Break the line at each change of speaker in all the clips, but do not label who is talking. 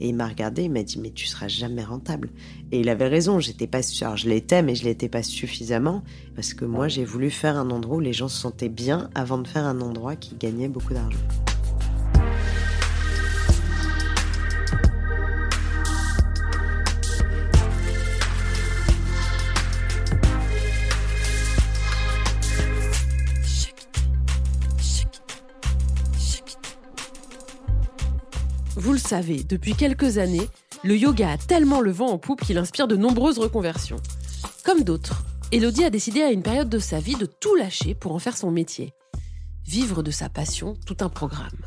Et il m'a regardé, il m'a dit mais tu seras jamais rentable. Et il avait raison, j'étais pas sûre, je l'étais mais je l'étais pas suffisamment parce que moi j'ai voulu faire un endroit où les gens se sentaient bien avant de faire un endroit qui gagnait beaucoup d'argent.
Vous le savez, depuis quelques années, le yoga a tellement le vent en poupe qu'il inspire de nombreuses reconversions. Comme d'autres, Elodie a décidé à une période de sa vie de tout lâcher pour en faire son métier. Vivre de sa passion, tout un programme.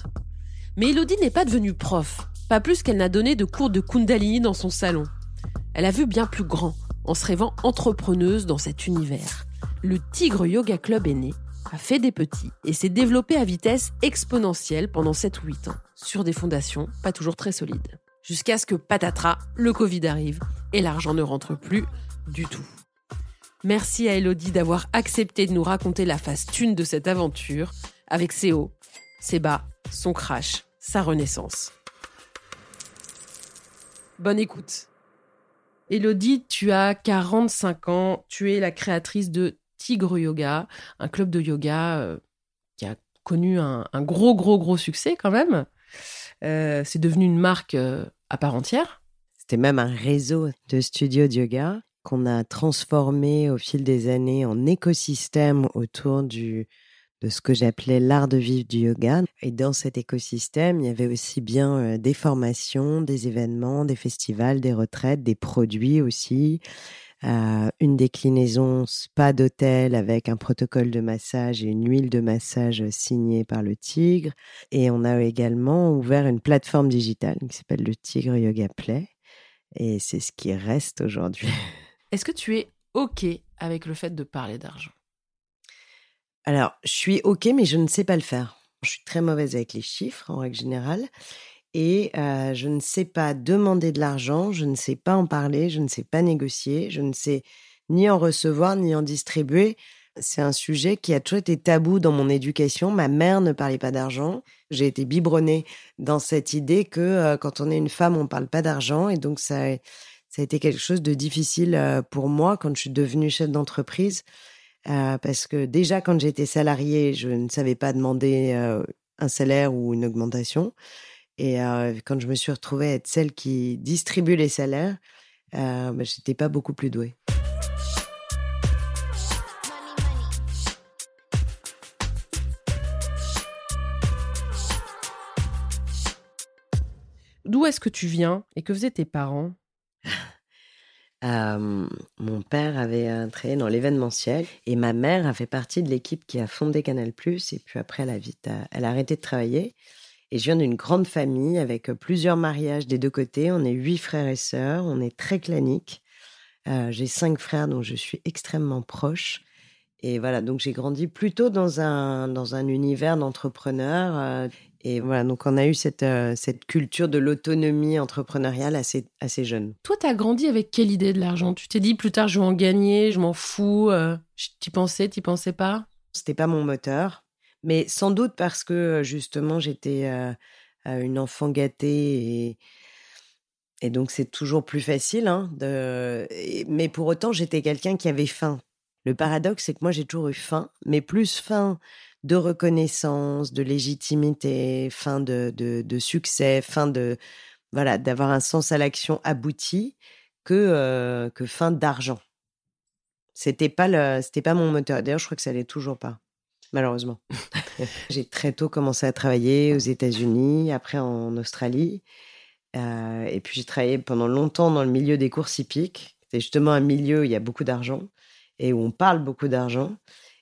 Mais Elodie n'est pas devenue prof, pas plus qu'elle n'a donné de cours de Kundalini dans son salon. Elle a vu bien plus grand, en se rêvant entrepreneuse dans cet univers. Le Tigre Yoga Club est né, a fait des petits et s'est développé à vitesse exponentielle pendant 7 ou 8 ans, sur des fondations pas toujours très solides. Jusqu'à ce que patatras, le Covid arrive et l'argent ne rentre plus du tout. Merci à Elodie d'avoir accepté de nous raconter la phase thune de cette aventure, avec ses hauts, ses bas, son crash, sa renaissance. Bonne écoute. Elodie, tu as 45 ans, tu es la créatrice de Tigre Yoga, un club de yoga euh, qui a connu un, gros, gros, gros succès quand même. Euh, c'est devenu une marque euh, à part entière.
C'était même un réseau de studios de yoga qu'on a transformé au fil des années en écosystème autour de ce que j'appelais l'art de vivre du yoga. Et dans cet écosystème, il y avait aussi bien des formations, des événements, des festivals, des retraites, des produits aussi, euh, une déclinaison spa d'hôtel avec un protocole de massage et une huile de massage signée par le Tigre. Et on a également ouvert une plateforme digitale qui s'appelle le Tigre Yoga Play. Et c'est ce qui reste aujourd'hui.
Est-ce que tu es OK avec le fait de parler d'argent?
Alors, je suis OK, mais je ne sais pas le faire. Je suis très mauvaise avec les chiffres en règle générale et euh, je ne sais pas demander de l'argent, je ne sais pas en parler, je ne sais pas négocier, je ne sais ni en recevoir ni en distribuer. C'est un sujet qui a toujours été tabou dans mon éducation. Ma mère ne parlait pas d'argent. J'ai été biberonnée dans cette idée que euh, quand on est une femme, on ne parle pas d'argent. Et donc, ça, ça a été quelque chose de difficile euh, pour moi quand je suis devenue chef d'entreprise. Euh, parce que déjà, quand j'étais salariée, je ne savais pas demander euh, un salaire ou une augmentation. Et euh, quand je me suis retrouvée à être celle qui distribue les salaires, euh, bah, j'étais pas beaucoup plus douée.
D'où est-ce que tu viens et que faisaient tes parents?
Euh, mon père avait travaillé dans l'événementiel et ma mère a fait partie de l'équipe qui a fondé Canal+. Et puis après, elle a vite, elle a arrêté de travailler. Et je viens d'une grande famille avec euh, plusieurs mariages des deux côtés. On est huit frères et sœurs. On est très clanique. Euh, J'ai cinq frères dont je suis extrêmement proche. Et voilà, donc j'ai grandi plutôt dans un, dans un univers d'entrepreneurs. euh, et voilà, donc on a eu cette, euh, cette culture de l'autonomie entrepreneuriale assez, assez jeune.
Toi, t'as grandi avec quelle idée de l'argent? Tu t'es dit plus tard, je vais en gagner, je m'en fous. euh, t'y pensais, t'y pensais pas?
C'était pas mon moteur, mais sans doute parce que justement j'étais une enfant gâtée et, donc c'est toujours plus facile. Hein, de... mais pour autant, j'étais quelqu'un qui avait faim. Le paradoxe, c'est que moi j'ai toujours eu faim, mais plus faim de reconnaissance, de légitimité, faim de, de, succès, faim de voilà d'avoir un sens à l'action abouti que que faim d'argent. C'était pas le, c'était pas mon moteur. D'ailleurs, je crois que ça l'est toujours pas, malheureusement. j'ai très tôt commencé à travailler aux États-Unis, après en Australie, Euh, et puis j'ai travaillé pendant longtemps dans le milieu des courses hippiques. C'est justement un milieu où il y a beaucoup d'argent et où on parle beaucoup d'argent,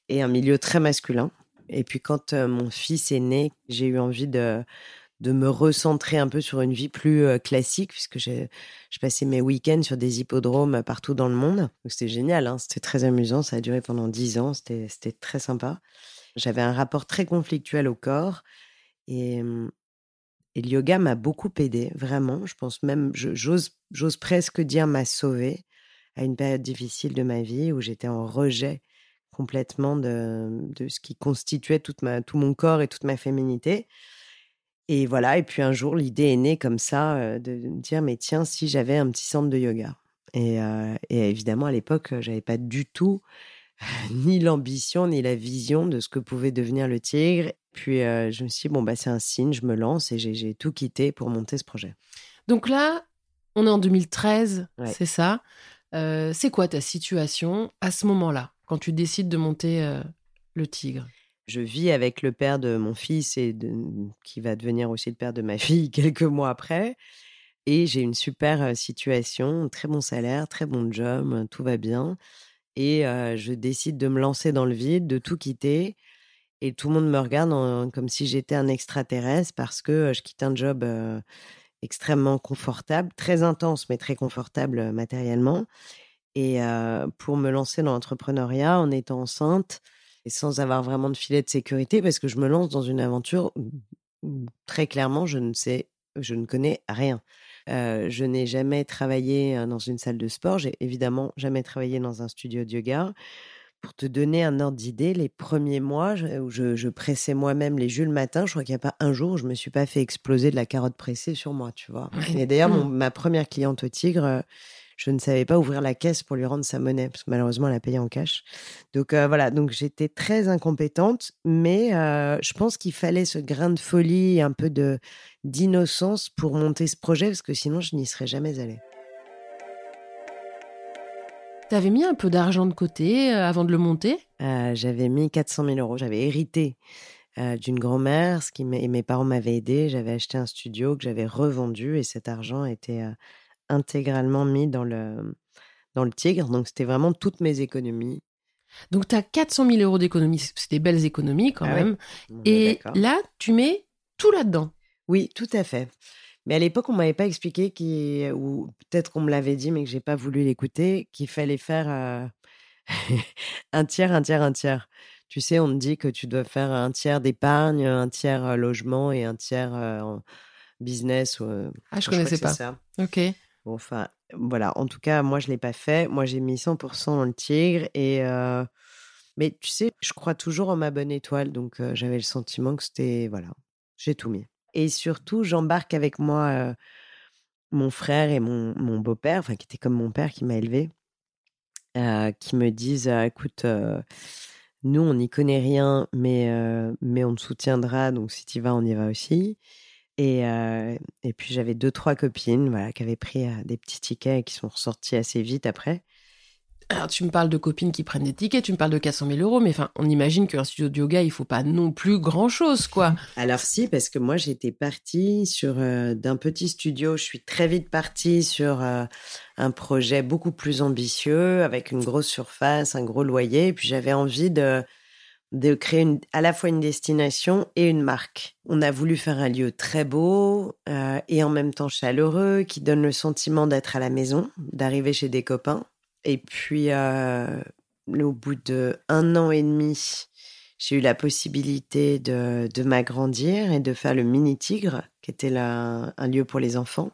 et un milieu très masculin. Et puis quand euh, mon fils est né, j'ai eu envie de de me recentrer un peu sur une vie plus euh, classique, puisque j'ai je passais mes week-ends sur des hippodromes partout dans le monde. C'était génial, hein, c'était très amusant, ça a duré pendant dix ans, c'était c'était très sympa. J'avais un rapport très conflictuel au corps et, le yoga m'a beaucoup aidé, vraiment. Je pense même, j'ose presque dire m'a sauvé à une période difficile de ma vie où j'étais en rejet complètement de, de ce qui constituait toute ma, tout mon corps et toute ma féminité. Et voilà, et puis un jour, l'idée est née comme ça euh, de, me dire, mais tiens, si j'avais un petit centre de yoga. Et, euh, et évidemment, à l'époque, j'avais pas du tout ni l'ambition, ni la vision de ce que pouvait devenir le tigre. Puis euh, je me suis dit, bon, bah, c'est un signe, je me lance et j'ai tout quitté pour monter ce projet.
Donc là, on est en 2013,
Ouais.
c'est ça. Euh, c'est quoi ta situation à ce moment-là, quand tu décides de monter euh, le tigre?
Je vis avec le père de mon fils et de- qui va devenir aussi le père de ma fille quelques mois après. Et j'ai une super situation, très bon salaire, très bon job, tout va bien. Et je décide de me lancer dans le vide, de tout quitter. Et tout le monde me regarde comme si j'étais un extraterrestre parce que je quitte un job extrêmement confortable, très intense, mais très confortable matériellement. Et pour me lancer dans l'entrepreneuriat en étant enceinte et sans avoir vraiment de filet de sécurité, parce que je me lance dans une aventure où, où très clairement, je ne sais, je ne connais rien. Euh, je n'ai jamais travaillé euh, dans une salle de sport. J'ai évidemment jamais travaillé dans un studio de yoga. Pour te donner un ordre d'idée, les premiers mois où je, je pressais moi-même les jus le matin, je crois qu'il n'y a pas un jour où je me suis pas fait exploser de la carotte pressée sur moi, tu vois. Et d'ailleurs, mon-
Mm.
ma première cliente au Tigre, euh, je ne savais pas ouvrir la caisse pour lui rendre sa monnaie, parce que malheureusement, elle a payé en cash. Donc euh, voilà, donc j'étais très incompétente, mais euh, je pense qu'il fallait ce grain de folie, un peu de d'innocence pour monter ce projet, parce que sinon, je n'y serais jamais allée.
T'avais mis un peu d'argent de côté euh, avant de le monter?
Euh, j'avais mis 400 000 euros. J'avais hérité euh, d'une grand-mère, ce qui et mes parents m'avaient aidé. J'avais acheté un studio que j'avais revendu et cet argent était euh, intégralement mis dans le, dans le Tigre. Donc, c'était vraiment toutes mes économies.
Donc t'as 400 000 euros d'économies, c'est des belles économies quand
Ah
même. Et là, tu mets tout là-dedans.
Oui, tout à fait. Mais à l'époque, on m'avait pas expliqué qu'il, ou peut-être qu'on me l'avait dit, mais que j'ai pas voulu l'écouter, qu'il fallait faire euh, un tiers, un tiers, un tiers. Tu sais, on me dit que tu dois faire un tiers d'épargne, un tiers euh, logement et un tiers euh, business.
Ah, je
crois
connaissais pas.
ça.
Ok.
Enfin, voilà. En tout cas, moi, je l'ai pas fait. Moi, j'ai mis 100% dans le tigre. Et, mais tu sais, je crois toujours en ma bonne étoile. Donc, j'avais le sentiment que c'était, voilà, j'ai tout mis. Et surtout, j'embarque avec moi mon frère et mon, beau-père, enfin, qui était comme mon père qui m'a élevé, qui me disent, euh, écoute, nous, on n'y connaît rien, mais, mais on te soutiendra. Donc, si tu vas, on y va aussi. Et, euh, et puis j'avais deux, trois copines voilà, qui avaient pris euh, des petits tickets et qui sont ressortis assez vite après.
Alors tu me parles de copines qui prennent des tickets, tu me parles de 400 000 euros, mais enfin, on imagine qu'un studio de yoga, il faut pas non plus grand-chose, quoi.
Alors si, parce que moi j'étais partie sur euh, d'un petit studio, je suis très vite partie sur euh, un projet beaucoup plus ambitieux, avec une grosse surface, un gros loyer, et puis j'avais envie de de créer à la fois une destination et une marque. On a voulu faire un lieu très beau euh, et en même temps chaleureux, qui donne le sentiment d'être à la maison, d'arriver chez des copains. Et puis, euh, au bout de un an et demi, j'ai eu la possibilité de, de m'agrandir et de faire le Mini Tigre, qui était là un lieu pour les enfants.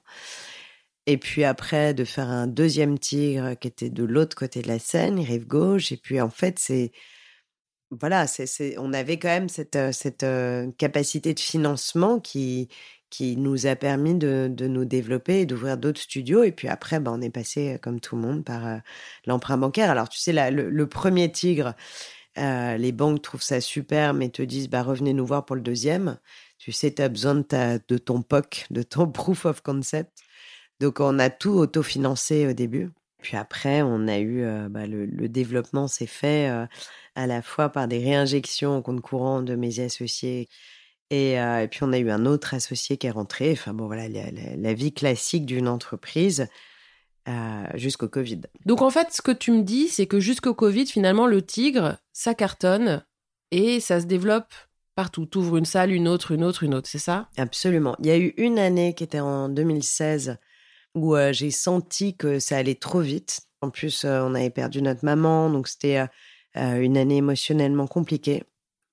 Et puis après, de faire un deuxième Tigre qui était de l'autre côté de la Seine, rive gauche. Et puis en fait, c'est voilà, on avait quand même cette, cette capacité de financement qui, qui nous a permis de, de nous développer et d'ouvrir d'autres studios. Et puis après, ben, on est passé, comme tout le monde, par l'emprunt bancaire. Alors, tu sais, le, premier Tigre, les banques trouvent ça super, mais te disent, bah, revenez nous voir pour le deuxième. Tu sais, tu as besoin de, ta, de ton POC, de ton Proof of Concept. Donc, on a tout autofinancé au début. Puis après, on a eu bah, le, développement s'est fait à la fois par des réinjections au compte courant de mes associés. Et, et, puis on a eu un autre associé qui est rentré. Enfin bon, voilà, la, la, vie classique d'une entreprise euh, jusqu'au Covid.
Donc en fait, ce que tu me dis, c'est que jusqu'au Covid, finalement, le tigre, ça cartonne et ça se développe partout. Tu ouvres une salle, une autre, une autre, une autre, c'est ça?
Absolument. Il y a eu une année qui était en 2016 où j'ai senti que ça allait trop vite. En plus, on avait perdu notre maman, donc c'était une année émotionnellement compliquée.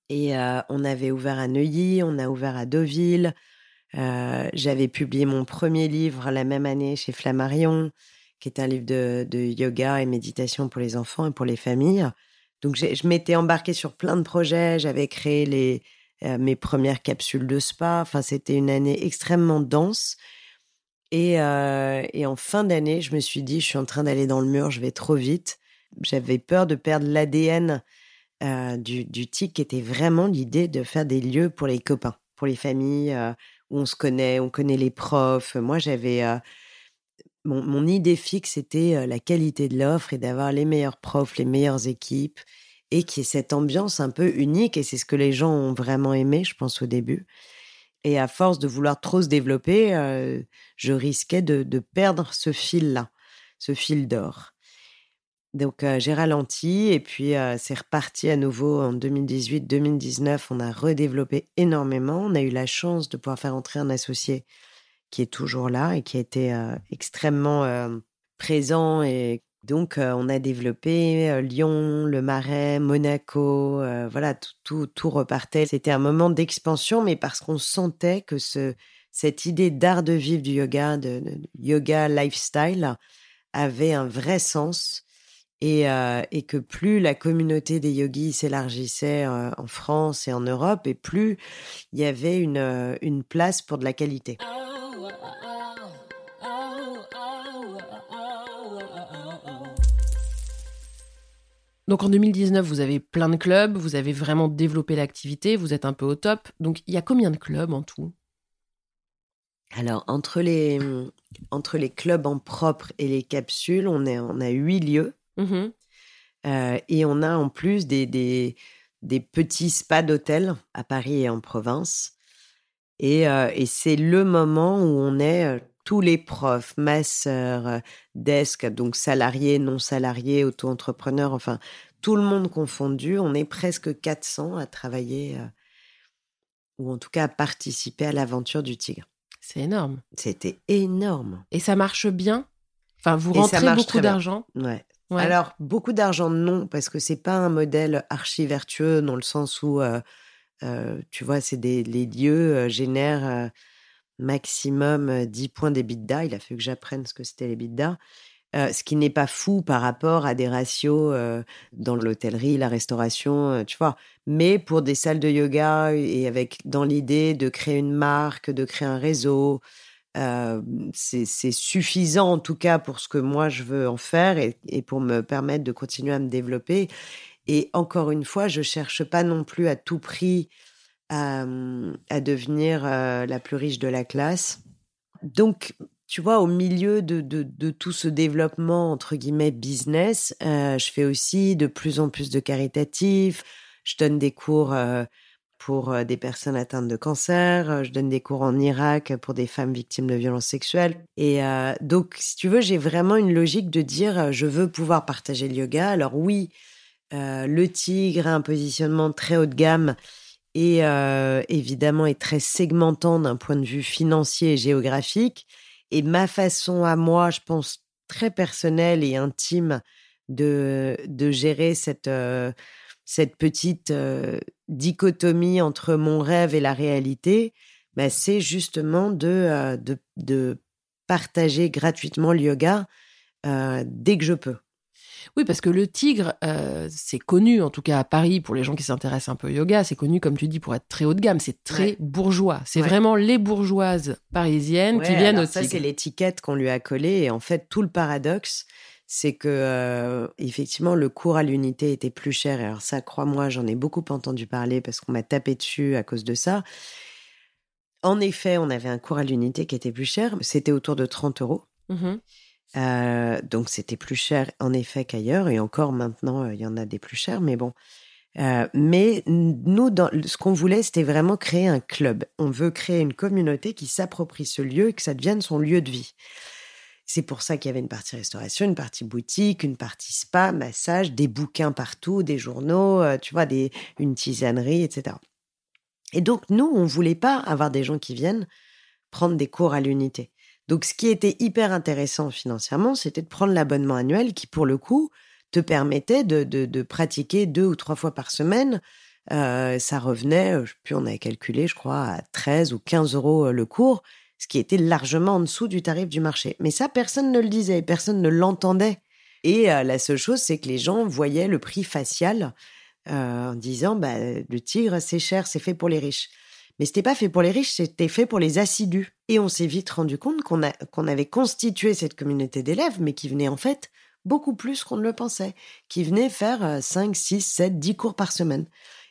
Et on avait ouvert à Neuilly, on a ouvert à Deauville. J'avais publié mon premier livre la même année chez Flammarion, qui est un livre de, de, yoga et méditation pour les enfants et pour les familles. Donc je m'étais embarquée sur plein de projets. J'avais créé les, mes premières capsules de spa. Enfin, c'était une année extrêmement dense. Et, euh, et en fin d'année, je me suis dit, je suis en train d'aller dans le mur, je vais trop vite. J'avais peur de perdre l'ADN euh, du, TIC, qui était vraiment l'idée de faire des lieux pour les copains, pour les familles, euh, où on se connaît, on connaît les profs. Moi, j'avais... Euh, mon, idée fixe, c'était euh, la qualité de l'offre et d'avoir les meilleurs profs, les meilleures équipes, et qui est cette ambiance un peu unique, et c'est ce que les gens ont vraiment aimé, je pense, au début. Et à force de vouloir trop se développer, je risquais de perdre ce fil-là, ce fil d'or. Donc euh, j'ai ralenti et puis euh, c'est reparti à nouveau en 2018-2019. On a redéveloppé énormément. On a eu la chance de pouvoir faire entrer un associé qui est toujours là et qui a été euh, extrêmement présent et donc, on a développé Lyon, le Marais, Monaco, voilà, tout, tout, repartait. C'était un moment d'expansion, mais parce qu'on sentait que ce, cette idée d'art de vivre du yoga, de, de yoga lifestyle, avait un vrai sens. Et, euh, et, que plus la communauté des yogis s'élargissait euh, en France et en Europe, et plus il y avait une, une place pour de la qualité.
Donc en 2019, vous avez plein de clubs, vous avez vraiment développé l'activité, vous êtes un peu au top. Donc il y a combien de clubs en tout?
Alors entre les, entre les clubs en propre et les capsules, on, est, on a huit lieux. Mmh euh, et on a en plus des, des, des petits spas d'hôtel à Paris et en province. Et, euh, et c'est le moment où on est euh, tous les profs, masseurs, desk, donc salariés, non salariés, auto-entrepreneurs, enfin tout le monde confondu, on est presque 400 à travailler ou en tout cas à participer à l'aventure du tigre.
C'est énorme.
C'était énorme.
Et ça marche bien? Enfin, vous rentrez beaucoup d'argent?
Ouais. Alors, beaucoup d'argent, non, parce que c'est pas un modèle archi vertueux dans le sens où, euh, euh, tu vois, c'est des les lieux euh, génèrent maximum 10 points d'EBITDA. Il a fait que j'apprenne ce que c'était l'EBITDA. Ce qui n'est pas fou par rapport à des ratios dans l'hôtellerie, la restauration, tu vois. Mais pour des salles de yoga et avec dans l'idée de créer une marque, de créer un réseau, c'est suffisant en tout cas pour ce que moi je veux en faire et, pour me permettre de continuer à me développer. Et encore une fois, je cherche pas non plus à tout prix à, devenir la plus riche de la classe. Donc, tu vois, au milieu de, tout ce développement, entre guillemets, business, je fais aussi de plus en plus de caritatifs. Je donne des cours pour euh, des personnes atteintes de cancer. Je donne des cours en Irak pour des femmes victimes de violences sexuelles. Et euh, donc, si tu veux, j'ai vraiment une logique de dire, je veux pouvoir partager le yoga. Alors oui, le tigre a un positionnement très haut de gamme et évidemment est très segmentant d'un point de vue financier et géographique. Et ma façon à moi, je pense très personnelle et intime de, de gérer cette, cette petite dichotomie entre mon rêve et la réalité, bah, c'est justement de, de, de, partager gratuitement le yoga dès que je peux.
Oui, parce que le tigre, c'est connu, en tout cas à Paris, pour les gens qui s'intéressent un peu au yoga, c'est connu, comme tu dis, pour être très haut de gamme. C'est très bourgeois. C'est vraiment les bourgeoises parisiennes qui viennent au tigre.
Ça, c'est l'étiquette qu'on lui a collée. Et en fait, tout le paradoxe, c'est que euh, effectivement le cours à l'unité était plus cher. Et alors ça, crois-moi, j'en ai beaucoup entendu parler parce qu'on m'a tapé dessus à cause de ça. En effet, on avait un cours à l'unité qui était plus cher. C'était autour de 30 euros. Mmh euh, donc c'était plus cher en effet qu'ailleurs. Et encore maintenant, euh, il y en a des plus chers, mais bon. mais nous, dans, ce qu'on voulait, c'était vraiment créer un club. On veut créer une communauté qui s'approprie ce lieu et que ça devienne son lieu de vie. C'est pour ça qu'il y avait une partie restauration, une partie boutique, une partie spa, massage, des bouquins partout, des journaux, euh, tu vois, des, une tisanerie, etc. Et donc, nous, on voulait pas avoir des gens qui viennent prendre des cours à l'unité. Donc, ce qui était hyper intéressant financièrement, c'était de prendre l'abonnement annuel qui, pour le coup, te permettait de, pratiquer deux ou trois fois par semaine. Euh, ça revenait, puis on avait calculé, je crois, à 13 ou 15 euros euh, le cours ce qui était largement en dessous du tarif du marché. Mais ça, personne ne le disait, personne ne l'entendait. Et euh, la seule chose, c'est que les gens voyaient le prix facial euh, en disant bah, le tigre, c'est cher, c'est fait pour les riches. Mais c'était pas fait pour les riches, c'était fait pour les assidus. Et on s'est vite rendu compte qu'on avait constitué cette communauté d'élèves, mais qui venait en fait beaucoup plus qu'on ne le pensait, qui venaient faire 5, 6, 7, 10 cours par semaine.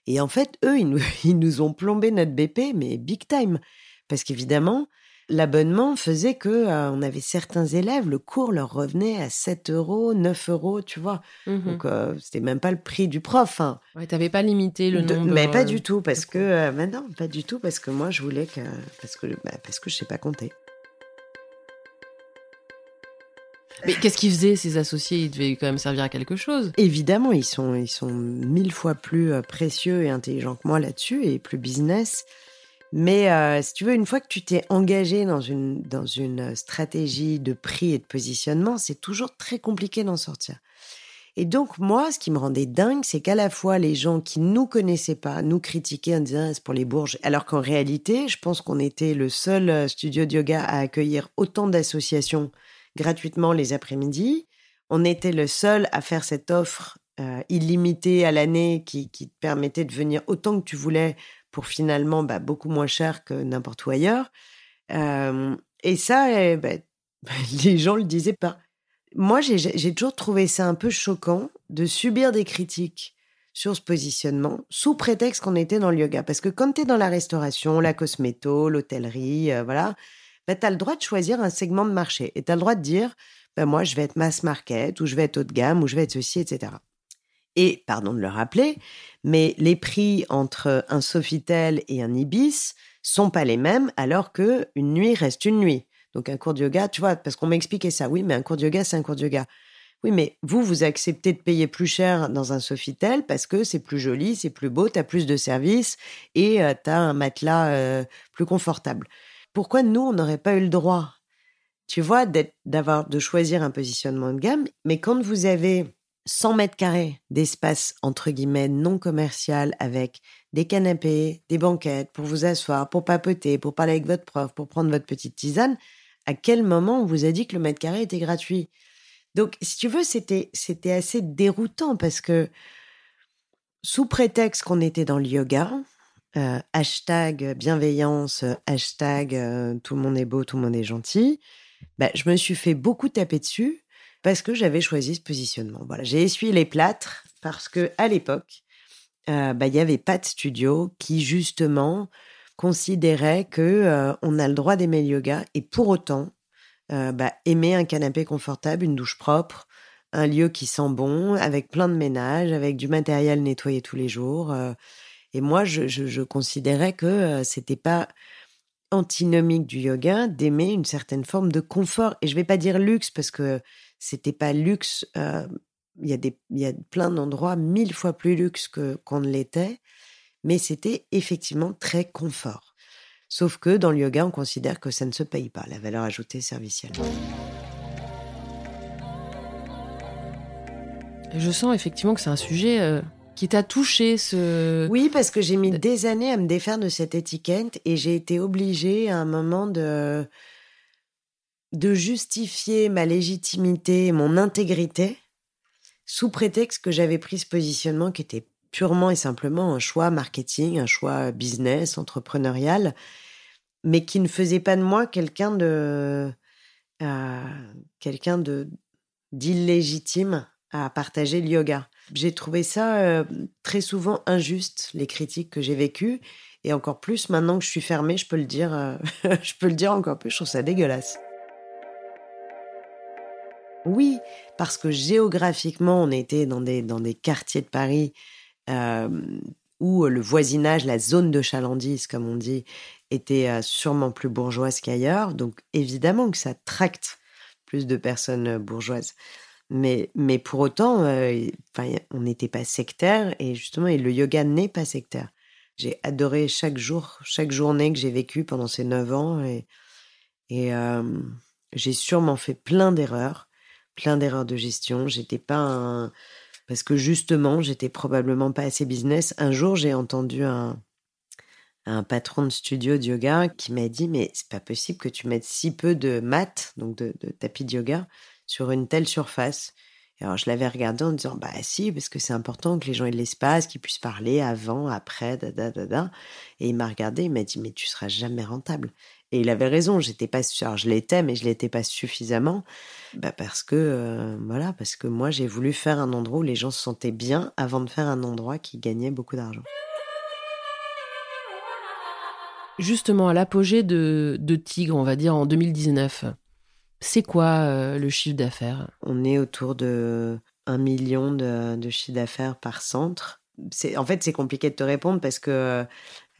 Et en fait, eux, ils nous, ils nous ont plombé notre BP, mais big time. Parce qu'évidemment, l'abonnement faisait que euh, on avait certains élèves, le cours leur revenait à 7 euros, 9 euros, tu vois. Mmh Donc, euh, c'était même pas le prix du prof. Hein.
Ouais, t'avais pas limité le nombre.
Mais pas du tout, parce que. Euh, non, pas du tout, parce que moi, je voulais que. Parce que, bah, parce que je sais pas compter.
Mais qu'est-ce qu'ils faisaient, ces associés? Ils devaient quand même servir à quelque chose.
Évidemment, ils sont, ils sont mille fois plus précieux et intelligents que moi là-dessus, et plus business. Mais euh, si tu veux, une fois que tu t'es engagé dans une, dans une stratégie de prix et de positionnement, c'est toujours très compliqué d'en sortir. Et donc, moi, ce qui me rendait dingue, c'est qu'à la fois, les gens qui nous connaissaient pas nous critiquaient en disant ah, c'est pour les bourges. Alors qu'en réalité, je pense qu'on était le seul euh, studio de yoga à accueillir autant d'associations gratuitement les après-midi. On était le seul à faire cette offre euh, illimitée à l'année qui, qui te permettait de venir autant que tu voulais pour finalement bah, beaucoup moins cher que n'importe où ailleurs. et ça, eh, bah, les gens le disaient pas. Moi, j'ai toujours trouvé ça un peu choquant de subir des critiques sur ce positionnement sous prétexte qu'on était dans le yoga. Parce que quand tu es dans la restauration, la cosméto, l'hôtellerie, euh, voilà, bah, tu as le droit de choisir un segment de marché. Et tu as le droit de dire, bah, moi, je vais être mass market, ou je vais être haut de gamme, ou je vais être ceci, etc. Et, pardon de le rappeler, mais les prix entre un Sofitel et un Ibis sont pas les mêmes, alors que une nuit reste une nuit. Donc un cours de yoga, tu vois, parce qu'on m'a expliqué ça. Oui, mais un cours de yoga, c'est un cours de yoga. Oui, mais vous, vous acceptez de payer plus cher dans un Sofitel parce que c'est plus joli, c'est plus beau, tu as plus de services et euh, tu as un matelas euh, plus confortable. Pourquoi nous, on n'aurait pas eu le droit, tu vois, d'avoir de choisir un positionnement de gamme? Mais quand vous avez 100 mètres carrés d'espace entre guillemets non commercial avec des canapés, des banquettes pour vous asseoir, pour papoter, pour parler avec votre prof, pour prendre votre petite tisane, à quel moment on vous a dit que le mètre carré était gratuit? Donc, si tu veux, c'était c'était assez déroutant parce que sous prétexte qu'on était dans le yoga, euh, hashtag bienveillance, hashtag euh, tout le monde est beau, tout le monde est gentil, bah, je me suis fait beaucoup taper dessus parce que j'avais choisi ce positionnement. Voilà, j'ai essuyé les plâtres parce que à l'époque, euh, bah, il n'y avait pas de studio qui justement considérait que euh, on a le droit d'aimer le yoga et pour autant euh, bah, aimer un canapé confortable, une douche propre, un lieu qui sent bon, avec plein de ménage, avec du matériel nettoyé tous les jours. et moi, je, je, je, considérais que c'était pas antinomique du yoga d'aimer une certaine forme de confort. Et je vais pas dire luxe parce que c'était pas luxe. Il y, a des, y a plein d'endroits mille fois plus luxe que qu'on ne l'était, mais c'était effectivement très confort. Sauf que dans le yoga, on considère que ça ne se paye pas, la valeur ajoutée servicielle.
Je sens effectivement que c'est un sujet euh, qui t'a touché. Ce...
Oui, parce que j'ai mis des années à me défaire de cette étiquette et j'ai été obligée à un moment de de justifier ma légitimité et mon intégrité sous prétexte que j'avais pris ce positionnement qui était purement et simplement un choix marketing, un choix business, entrepreneurial, mais qui ne faisait pas de moi quelqu'un de euh, quelqu'un de d'illégitime à partager le yoga. J'ai trouvé ça euh, très souvent injuste les critiques que j'ai vécues et encore plus maintenant que je suis fermée, je peux le dire, euh, je peux le dire encore plus, je trouve ça dégueulasse. Oui, parce que géographiquement, on était dans des, dans des quartiers de Paris euh, où le voisinage, la zone de chalandise, comme on dit, était euh, sûrement plus bourgeoise qu'ailleurs. Donc évidemment que ça tracte plus de personnes euh, bourgeoises. Mais, mais pour autant, on n'était pas sectaire et justement, et le yoga n'est pas sectaire. J'ai adoré chaque jour, chaque journée que j'ai vécue pendant ces neuf ans et, et j'ai sûrement fait plein d'erreurs plein d'erreurs de gestion. J'étais pas un... Parce que justement, j'étais probablement pas assez business. Un jour, j'ai entendu un, un patron de studio de yoga qui m'a dit Mais c'est pas possible que tu mettes si peu de mat, donc de, tapis de yoga, sur une telle surface. alors, je l'avais regardé en disant Bah, si, parce que c'est important que les gens aient de l'espace, qu'ils puissent parler avant, après, da, da, da, da. Et il m'a regardé, il m'a dit Mais tu seras jamais rentable. Et il avait raison, j'étais pas alors je l'étais, mais je l'étais pas suffisamment, bah parce que euh, voilà, parce que moi j'ai voulu faire un endroit où les gens se sentaient bien avant de faire un endroit qui gagnait beaucoup d'argent.
Justement, à l'apogée de, de Tigre, on va dire en 2019, c'est quoi euh, le chiffre d'affaires?
On est autour de 1 million de, de chiffre d'affaires par centre. En fait, c'est compliqué de te répondre parce que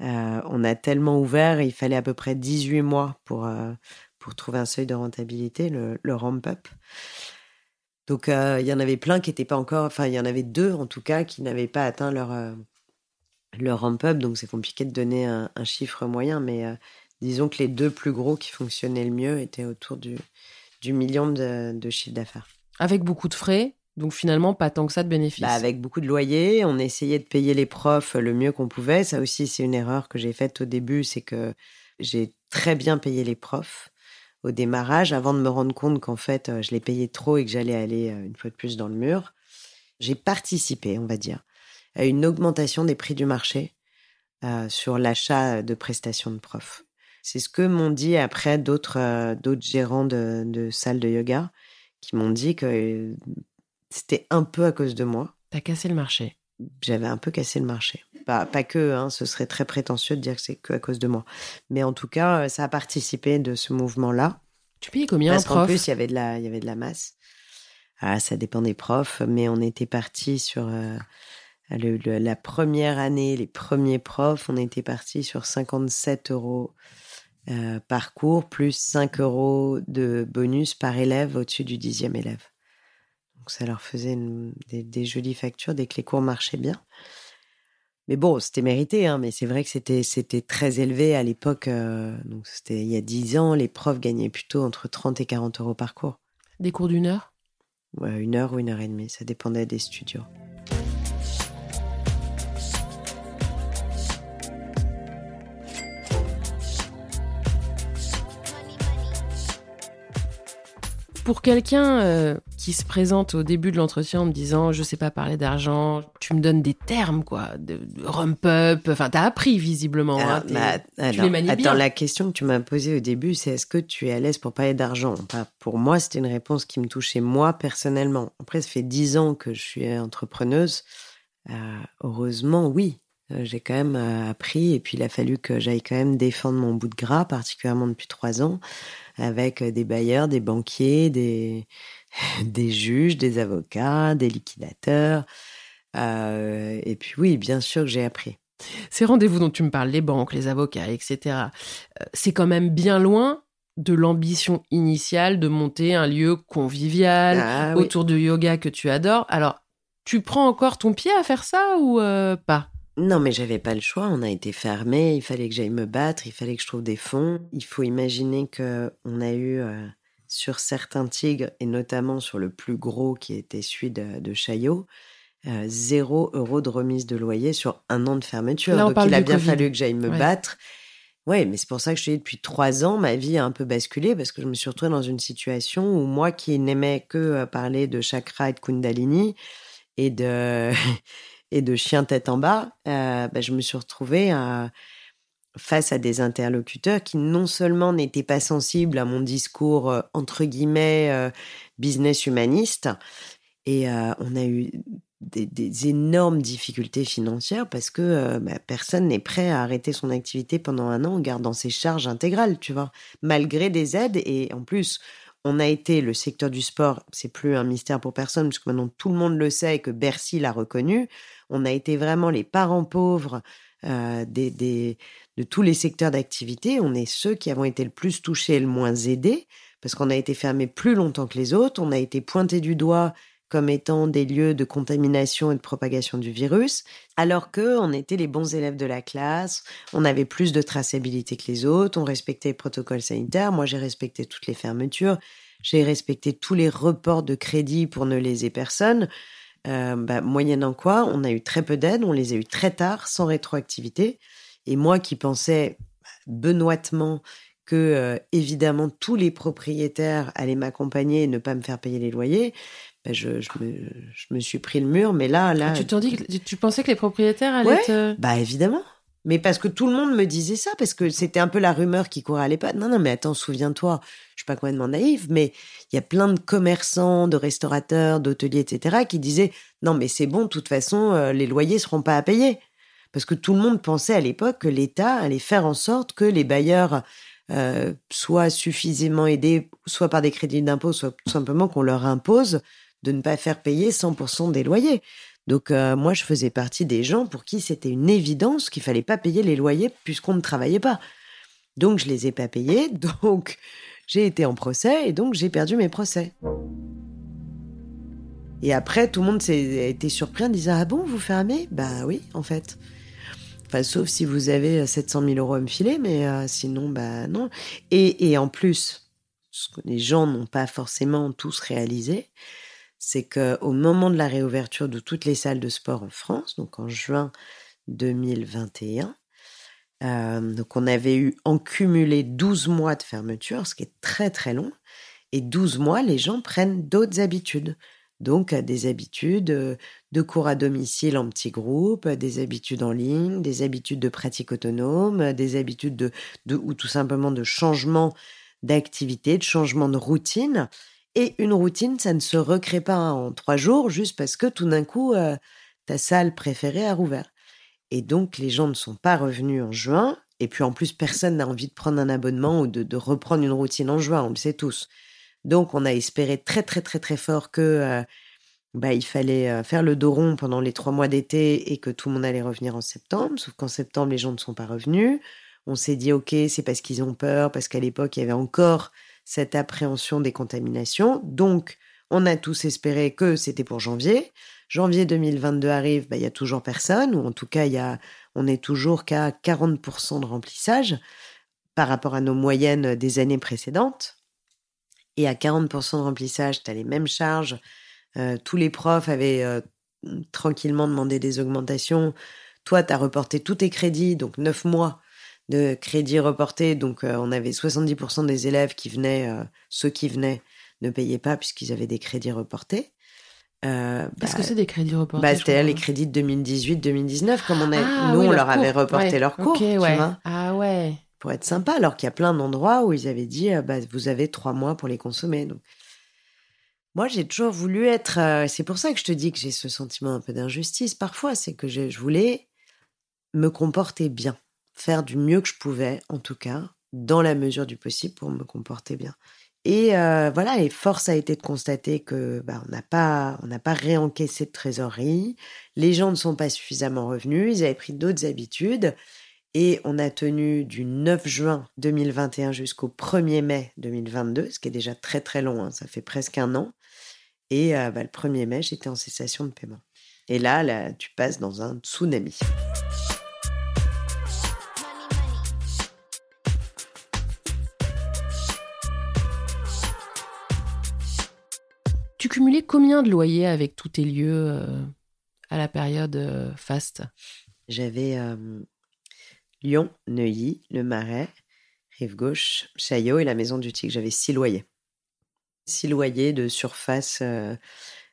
euh, on a tellement ouvert, il fallait à peu près 18 mois pour, euh, pour trouver un seuil de rentabilité, le, ramp-up. Donc, euh, il y en avait plein qui n'étaient pas encore, enfin, il y en avait deux en tout cas qui n'avaient pas atteint leur, leur ramp-up. Donc, c'est compliqué de donner un, chiffre moyen, mais disons que les deux plus gros qui fonctionnaient le mieux étaient autour du, du million de, de chiffre d'affaires.
Avec beaucoup de frais donc finalement, pas tant que ça de bénéfices.
Bah, avec beaucoup de loyers, on essayait de payer les profs le mieux qu'on pouvait. Ça aussi, c'est une erreur que j'ai faite au début, c'est que j'ai très bien payé les profs au démarrage, avant de me rendre compte qu'en fait, euh, je les payais trop et que j'allais aller euh, une fois de plus dans le mur. J'ai participé, on va dire, à une augmentation des prix du marché euh, sur l'achat de prestations de profs. C'est ce que m'ont dit après d'autres gérants de salles de yoga qui m'ont dit que c'était un peu à cause de moi.
T'as cassé le marché.
J'avais un peu cassé le marché. Pas, pas que, hein, ce serait très prétentieux de dire que c'est que à cause de moi. Mais en tout cas, euh, ça a participé de ce mouvement-là.
Tu payais combien
Parce
qu'en
plus, il y avait de la, il y avait de la masse. Ah, ça dépend des profs, mais on était parti sur euh, la première année, les premiers profs, on était parti sur 57 euros euh, par cours, plus 5 euros de bonus par élève au-dessus du dixième élève. Donc ça leur faisait des, jolies factures dès que les cours marchaient bien. Mais bon, c'était mérité, hein, mais c'est vrai que c'était, c'était très élevé à l'époque. Euh, donc c'était il y a 10 ans, les profs gagnaient plutôt entre 30 et 40 euros par cours.
Des cours d'une heure?
Ouais, une heure ou une heure et demie, ça dépendait des studios.
Pour quelqu'un euh, qui se présente au début de l'entretien en me disant je sais pas parler d'argent, tu me donnes des termes quoi, de, rump up, enfin t'as appris visiblement. Hein,
bah, tu les attends, la question que tu m'as posée au début, c'est est-ce que tu es à l'aise pour parler d'argent? Pour moi, c'était une réponse qui me touchait moi personnellement. Après, ça fait dix ans que je suis entrepreneuse. Euh, heureusement, oui. Euh, j'ai quand même appris et puis il a fallu que j'aille quand même défendre mon bout de gras, particulièrement depuis trois ans avec des bailleurs, des banquiers, des, des juges, des avocats, des liquidateurs. Euh, et puis oui, bien sûr que j'ai appris.
Ces rendez-vous dont tu me parles, les banques, les avocats, etc., euh, c'est quand même bien loin de l'ambition initiale de monter un lieu convivial ah autour de yoga que tu adores. Alors, tu prends encore ton pied à faire ça ou euh, pas?
Non, mais j'avais pas le choix. On a été fermé. Il fallait que j'aille me battre. Il fallait que je trouve des fonds. Il faut imaginer que on a eu sur certains tigres, et notamment sur le plus gros qui était celui de, de Chaillot, euh, zéro euro de remise de loyer sur un an de fermeture.
Là,
Donc il a bien
Covid.
fallu que j'aille me
Ouais.
battre. Oui, mais c'est pour ça que je te dis, depuis trois ans, ma vie a un peu basculé parce que je me suis retrouvée dans une situation où moi qui n'aimais que euh, parler de chakra et de kundalini et de, et de chien tête en bas, euh, bah, je me suis retrouvée euh, face à des interlocuteurs qui non seulement n'étaient pas sensibles à mon discours euh, entre guillemets business humaniste, et on a eu des, énormes difficultés financières parce que bah, personne n'est prêt à arrêter son activité pendant un an en gardant ses charges intégrales, tu vois, malgré des aides. Et en plus, on a été le secteur du sport, c'est plus un mystère pour personne, puisque maintenant tout le monde le sait et que Bercy l'a reconnu. On a été vraiment les parents pauvres euh, de tous les secteurs d'activité. On est ceux qui avons été le plus touchés et le moins aidés, parce qu'on a été fermés plus longtemps que les autres. On a été pointés du doigt comme étant des lieux de contamination et de propagation du virus, alors que on était les bons élèves de la classe, on avait plus de traçabilité que les autres, on respectait les protocoles sanitaires. Moi, j'ai respecté toutes les fermetures, j'ai respecté tous les reports de crédit pour ne léser personne. Euh, bah, moyennant quoi, on a eu très peu d'aide, on les a eu très tard, sans rétroactivité. Et moi qui pensais benoîtement que euh, évidemment tous les propriétaires allaient m'accompagner et ne pas me faire payer les loyers, bah, je, je, me, je me suis pris le mur. Mais là, là,
Ah, tu t'en dis que tu pensais que les propriétaires allaient
Ouais.
te...
bah évidemment. Mais parce que tout le monde me disait ça, parce que c'était un peu la rumeur qui courait à l'époque. Non, non, mais attends, souviens-toi, je suis pas complètement naïve, mais il y a plein de commerçants, de restaurateurs, d'hôteliers, etc., qui disaient non, mais c'est bon, de toute façon, euh, les loyers seront pas à payer. Parce que tout le monde pensait à l'époque que l'État allait faire en sorte que les bailleurs euh, soient suffisamment aidés, soit par des crédits d'impôt, soit tout simplement qu'on leur impose de ne pas faire payer 100% des loyers. Donc euh, moi, je faisais partie des gens pour qui c'était une évidence qu'il fallait pas payer les loyers puisqu'on ne travaillait pas. Donc je les ai pas payés, donc j'ai été en procès et donc j'ai perdu mes procès. Et après, tout le monde s'est été surpris en disant ah bon vous fermez? Bah oui, en fait. Enfin, sauf si vous avez 700 000 euros à me filer, mais euh, sinon, bah non. Et, et en plus, ce que les gens n'ont pas forcément tous réalisé, c'est qu'au moment de la réouverture de toutes les salles de sport en France, donc en juin 2021, euh, donc on avait eu en cumulé 12 mois de fermeture, ce qui est très très long. Et 12 mois, les gens prennent d'autres habitudes. Donc euh, des habitudes euh, de cours à domicile en petits groupes, des habitudes en ligne, des habitudes de pratique autonome, des habitudes de, de ou tout simplement de changement d'activité, de changement de routine. Et une routine, ça ne se recrée pas en trois jours juste parce que tout d'un coup, euh, ta salle préférée a rouvert. Et donc, les gens ne sont pas revenus en juin. Et puis, en plus, personne n'a envie de prendre un abonnement ou de, reprendre une routine en juin, on le sait tous. Donc, on a espéré très, très, très, très fort que euh, bah, il fallait euh, faire le dos rond pendant les trois mois d'été et que tout le monde allait revenir en septembre. Sauf qu'en septembre, les gens ne sont pas revenus. On s'est dit, OK, c'est parce qu'ils ont peur, parce qu'à l'époque, il y avait encore cette appréhension des contaminations. Donc, on a tous espéré que c'était pour janvier. Janvier 2022 arrive, bah, il y a toujours personne, ou en tout cas, y a, on est toujours qu'à 40% de remplissage par rapport à nos moyennes des années précédentes. Et à 40% de remplissage, tu as les mêmes charges. Euh, tous les profs avaient euh, tranquillement demandé des augmentations. Toi, tu as reporté tous tes crédits, donc 9 mois de crédits reportés. Donc, euh, on avait 70% des élèves qui venaient, euh, ceux qui venaient, ne payaient pas puisqu'ils avaient des crédits reportés. Euh,
Qu'est-ce
bah,
que c'est des crédits reportés
bah, c'était les crédits de 2018-2019, comme on a,
Ah,
nous,
oui,
on leur avait reporté
Ouais.
leurs cours, tu
ouais.
vois,
Ah ouais.
pour être sympa, alors qu'il y a plein d'endroits où ils avaient dit, euh, bah, vous avez trois mois pour les consommer. Donc, moi, j'ai toujours voulu être. euh, c'est pour ça que je te dis que j'ai ce sentiment un peu d'injustice parfois, c'est que je, je voulais me comporter bien, faire du mieux que je pouvais, en tout cas, dans la mesure du possible pour me comporter bien. Et euh, voilà, et force a été de constater que bah, on n'a pas, pas réencaissé de trésorerie. Les gens ne sont pas suffisamment revenus. Ils avaient pris d'autres habitudes. Et on a tenu du 9 juin 2021 jusqu'au 1er mai 2022, ce qui est déjà très très long, hein, ça fait presque un an. Et euh, bah, le 1er mai, j'étais en cessation de paiement. Et là, tu passes dans un tsunami.
Tu cumulais combien de loyers avec tous tes lieux euh, à la période euh, faste?
J'avais Lyon, Neuilly, Le Marais, Rive Gauche, Chaillot et la Maison du Tic. J'avais six loyers. Six loyers de surface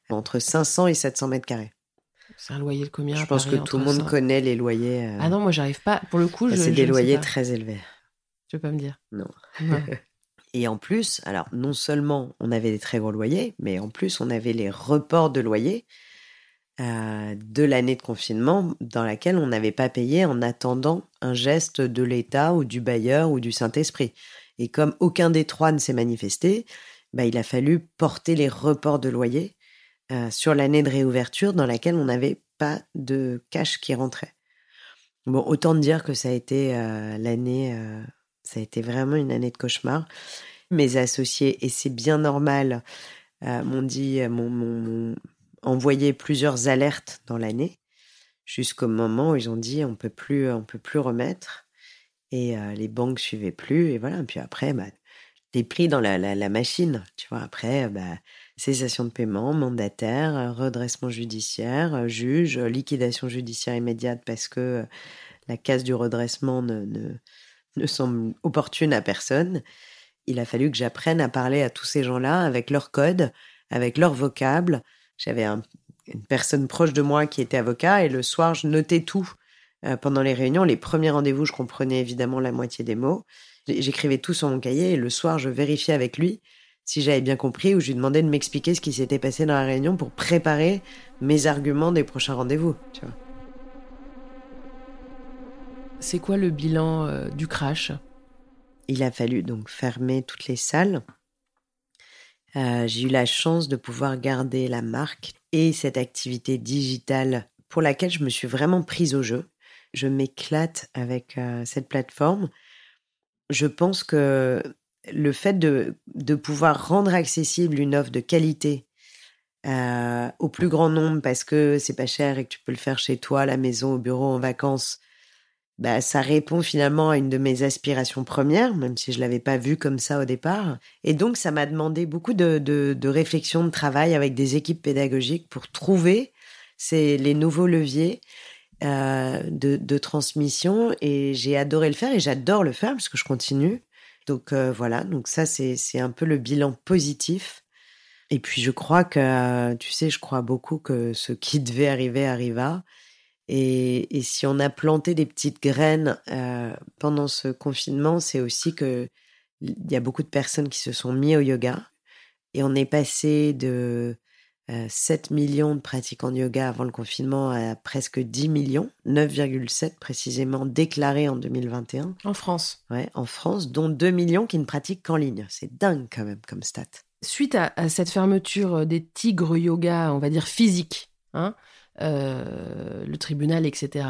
entre 500 et 700 mètres carrés.
C'est un loyer de combien
Je pense que tout le monde connaît les loyers.
Ah non, moi j'arrive pas. Pour le coup,
bah,
je.
C'est des loyers très élevés.
Tu veux pas me dire?
Non. Et en plus, alors non seulement on avait des très gros loyers, mais en plus on avait les reports de loyers euh, de l'année de confinement dans laquelle on n'avait pas payé en attendant un geste de l'État ou du bailleur ou du Saint-Esprit. Et comme aucun des trois ne s'est manifesté, bah, il a fallu porter les reports de loyers euh, sur l'année de réouverture dans laquelle on n'avait pas de cash qui rentrait. Bon, autant dire que ça a été euh, l'année ça a été vraiment une année de cauchemar. Mes associés, et c'est bien normal, euh, m'ont dit, euh, m'ont envoyé plusieurs alertes dans l'année, jusqu'au moment où ils ont dit on peut plus, on peut plus remettre, et euh, les banques suivaient plus, et voilà. Puis après, bah, t'es pris dans la, machine, tu vois. Après, bah, cessation de paiement, mandataire, redressement judiciaire, juge, liquidation judiciaire immédiate parce que la case du redressement ne ne semble opportune à personne. Il a fallu que j'apprenne à parler à tous ces gens-là avec leur code, avec leur vocable. J'avais une personne proche de moi qui était avocat et le soir, je notais tout. Euh, pendant les réunions, les premiers rendez-vous, je comprenais évidemment la moitié des mots. J'écrivais tout sur mon cahier et le soir, je vérifiais avec lui si j'avais bien compris ou je lui demandais de m'expliquer ce qui s'était passé dans la réunion pour préparer mes arguments des prochains rendez-vous.
C'est quoi le bilan euh, du crash?
Il a fallu donc fermer toutes les salles. Euh, j'ai eu la chance de pouvoir garder la marque et cette activité digitale pour laquelle je me suis vraiment prise au jeu. Je m'éclate avec euh, cette plateforme. Je pense que le fait de, de pouvoir rendre accessible une offre de qualité au plus grand nombre parce que c'est pas cher et que tu peux le faire chez toi, à la maison, au bureau, en vacances, bah, ça répond finalement à une de mes aspirations premières, même si je l'avais pas vu comme ça au départ. Et donc, ça m'a demandé beaucoup de, de, de, réflexion, de travail avec des équipes pédagogiques pour trouver ces, les nouveaux leviers euh, de, de, transmission. Et j'ai adoré le faire et j'adore le faire parce que je continue. Donc euh, voilà, donc ça, c'est un peu le bilan positif. Et puis, je crois que, tu sais, je crois beaucoup que ce qui devait arriver arriva. Et, si on a planté des petites graines euh, pendant ce confinement, c'est aussi que il y a beaucoup de personnes qui se sont mis au yoga. Et on est passé de 7 euh, millions de pratiquants de yoga avant le confinement à presque 10 millions, 9,7 précisément déclarés en 2021.
En France
Ouais, en France, dont 2 millions qui ne pratiquent qu'en ligne. C'est dingue quand même comme stat.
Suite à, à, cette fermeture des tigres yoga, on va dire physiques, hein, euh, le tribunal, etc.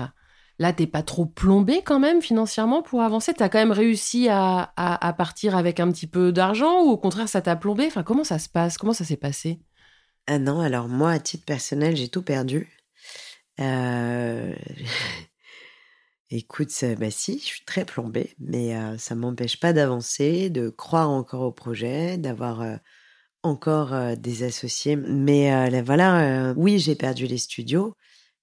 Là, t'es pas trop plombé quand même financièrement pour avancer? T'as quand même réussi à, partir avec un petit peu d'argent ou au contraire ça t'a plombé? Enfin, comment ça se passe? Comment ça s'est passé?
Ah non, alors moi, à titre personnel, j'ai tout perdu. Euh, écoute, bah si, je suis très plombée, mais euh, ça m'empêche pas d'avancer, de croire encore au projet, d'avoir encore des associés. Mais voilà, oui, j'ai perdu les studios,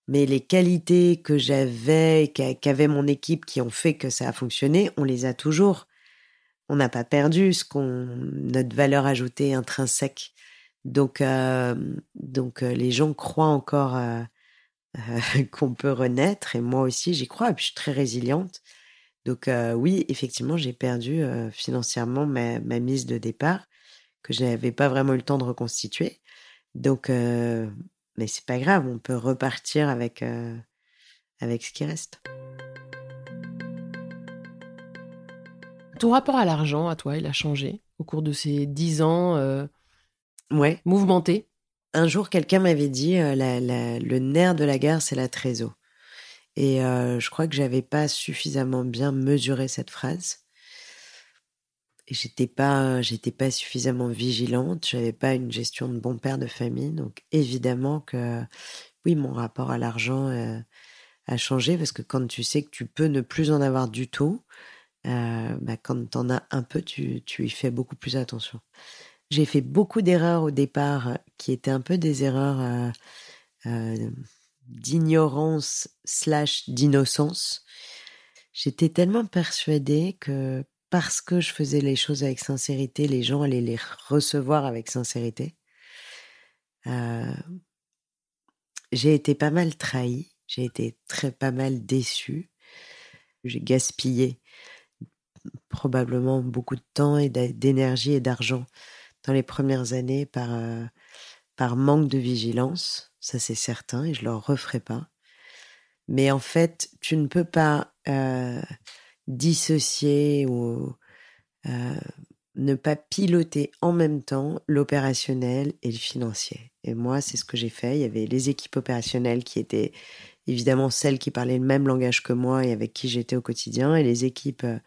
mais les qualités que j'avais, qu'avait mon équipe, qui ont fait que ça a fonctionné, on les a toujours. On n'a pas perdu ce qu'on, notre valeur ajoutée intrinsèque. Donc, donc les gens croient encore qu'on peut renaître, et moi aussi j'y crois. Et puis je suis très résiliente. Donc oui, effectivement, j'ai perdu financièrement ma mise de départ que je n'avais pas vraiment eu le temps de reconstituer. Donc, euh, mais c'est pas grave, on peut repartir avec, euh, avec ce qui reste.
Ton rapport à l'argent, à toi, il a changé au cours de ces dix ans euh,
ouais.
mouvementés
Un jour, quelqu'un m'avait dit euh, le nerf de la guerre, c'est la trésor. Et je crois que j'avais pas suffisamment bien mesuré cette phrase j'étais pas j'étais pas suffisamment vigilante j'avais pas une gestion de bon père de famille donc évidemment que oui mon rapport à l'argent euh, a changé parce que quand tu sais que tu peux ne plus en avoir du tout euh, bah, quand t'en as un peu tu, tu y fais beaucoup plus attention J'ai fait beaucoup d'erreurs au départ qui étaient un peu des erreurs d'ignorance slash d'innocence. J'étais tellement persuadée que parce que je faisais les choses avec sincérité, les gens allaient les recevoir avec sincérité. Euh, j'ai été pas mal trahie, j'ai été très pas mal déçue. J'ai gaspillé probablement beaucoup de temps et d'énergie et d'argent dans les premières années par, euh, par manque de vigilance, ça c'est certain, et je ne le referai pas. Mais en fait, tu ne peux pas euh, dissocier ou euh, ne pas piloter en même temps l'opérationnel et le financier. Et moi, c'est ce que j'ai fait. Il y avait les équipes opérationnelles qui étaient évidemment celles qui parlaient le même langage que moi et avec qui j'étais au quotidien, et les équipes euh,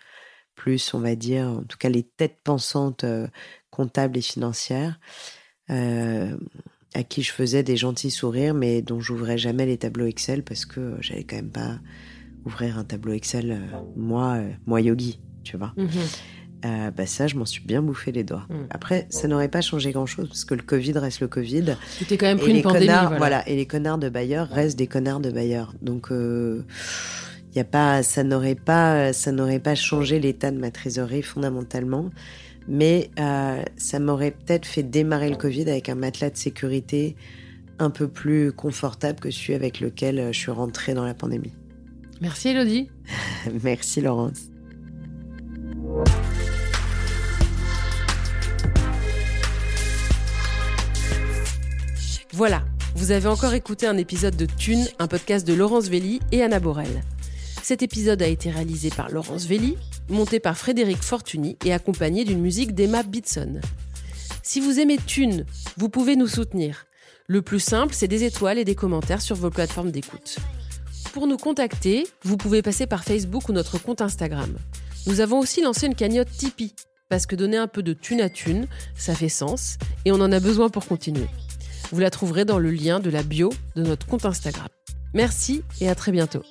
plus, on va dire, en tout cas les têtes pensantes comptables et financières, à qui je faisais des gentils sourires, mais dont j'ouvrais jamais les tableaux Excel parce que j'allais quand même pas ouvrir un tableau Excel, euh, moi, euh, moi yogi, tu vois. Mhm. Euh, bah ça, je m'en suis bien bouffé les doigts. Mhm. Après, ça n'aurait pas changé grand-chose parce que le Covid reste le Covid.
C'était quand même pris une pandémie.
voilà. et les connards de bailleurs restent des connards de bailleurs. Donc, il y a pas, ça n'aurait pas, ça n'aurait pas changé l'état de ma trésorerie fondamentalement mais euh, ça m'aurait peut-être fait démarrer le Covid avec un matelas de sécurité un peu plus confortable que celui avec lequel je suis rentrée dans la pandémie.
Merci Elodie.
Merci Laurence.
Voilà, vous avez encore écouté un épisode de Thune, un podcast de Laurence Velli et Anna Borel. Cet épisode a été réalisé par Laurence Velli, monté par Frédéric Fortuny et accompagné d'une musique d'Emma Bitson. Si vous aimez Thune, vous pouvez nous soutenir. Le plus simple, c'est des étoiles et des commentaires sur vos plateformes d'écoute. Pour nous contacter, vous pouvez passer par Facebook ou notre compte Instagram. Nous avons aussi lancé une cagnotte Tipeee, parce que donner un peu de thune à thune, ça fait sens, et on en a besoin pour continuer. Vous la trouverez dans le lien de la bio de notre compte Instagram. Merci et à très bientôt.